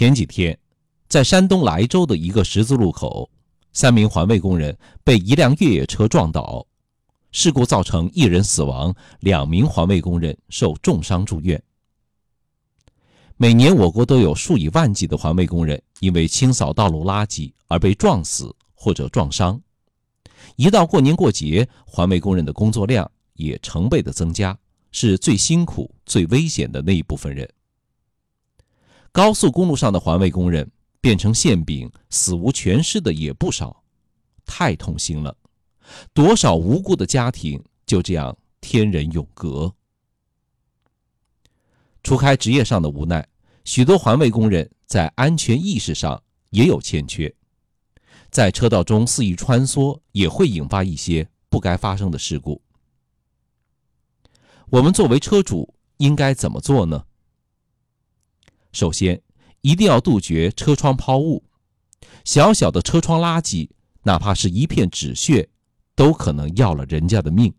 前几天，在山东莱州的一个十字路口，三名环卫工人被一辆越野车撞倒，事故造成一人死亡，两名环卫工人受重伤住院。每年，我国都有数以万计的环卫工人因为清扫道路垃圾而被撞死或者撞伤。一到过年过节，环卫工人的工作量也成倍的增加，是最辛苦、最危险的那一部分人。高速公路上的环卫工人变成馅饼、死无全尸的也不少，太痛心了。多少无辜的家庭就这样天人永隔。除开职业上的无奈，许多环卫工人在安全意识上也有欠缺，在车道中肆意穿梭，也会引发一些不该发生的事故。我们作为车主，应该怎么做呢？首先，一定要杜绝车窗抛物。小小的车窗垃圾，哪怕是一片纸屑，都可能要了人家的命。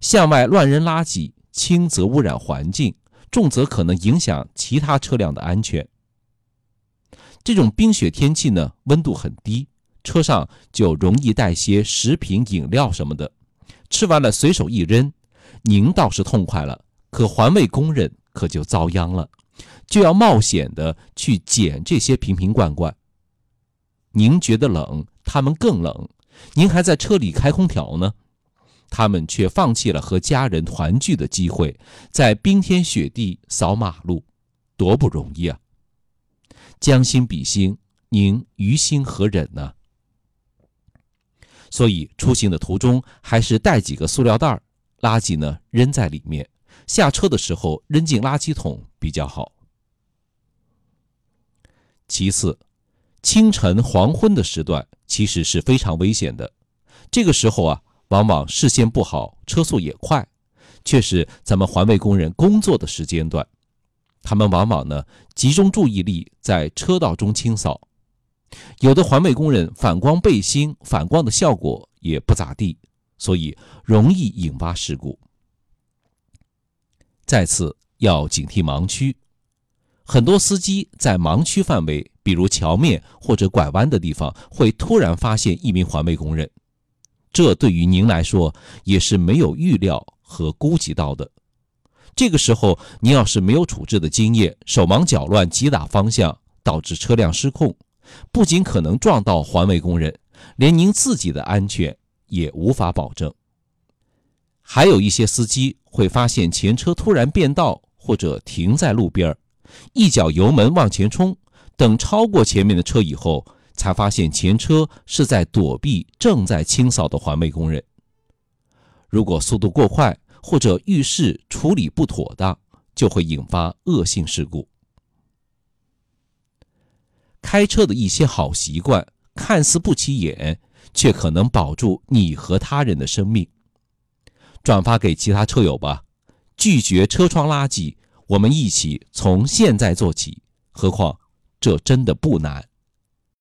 向外乱扔垃圾，轻则污染环境，重则可能影响其他车辆的安全。这种冰雪天气呢，温度很低，车上就容易带些食品、饮料什么的，吃完了随手一扔。您倒是痛快了，可环卫工人可就遭殃了。就要冒险的去捡这些瓶瓶罐罐。您觉得冷，他们更冷。您还在车里开空调呢，他们却放弃了和家人团聚的机会，在冰天雪地扫马路，多不容易啊！将心比心，您于心何忍呢？所以出行的途中，还是带几个塑料袋垃圾呢扔在里面，下车的时候扔进垃圾桶比较好。其次，清晨黄昏的时段其实是非常危险的。这个时候啊，往往视线不好，车速也快，却是咱们环卫工人工作的时间段。他们往往呢集中注意力在车道中清扫，有的环卫工人反光背心反光的效果也不咋地，所以容易引发事故。再次要警惕盲区。很多司机在盲区范围，比如桥面或者拐弯的地方，会突然发现一名环卫工人，这对于您来说也是没有预料和估计到的。这个时候，您要是没有处置的经验，手忙脚乱急打方向，导致车辆失控，不仅可能撞到环卫工人，连您自己的安全也无法保证。还有一些司机会发现前车突然变道或者停在路边。一脚油门往前冲，等超过前面的车以后，才发现前车是在躲避正在清扫的环卫工人。如果速度过快或者遇事处理不妥当，就会引发恶性事故。开车的一些好习惯看似不起眼，却可能保住你和他人的生命。转发给其他车友吧，拒绝车窗垃圾。我们一起从现在做起，何况这真的不难。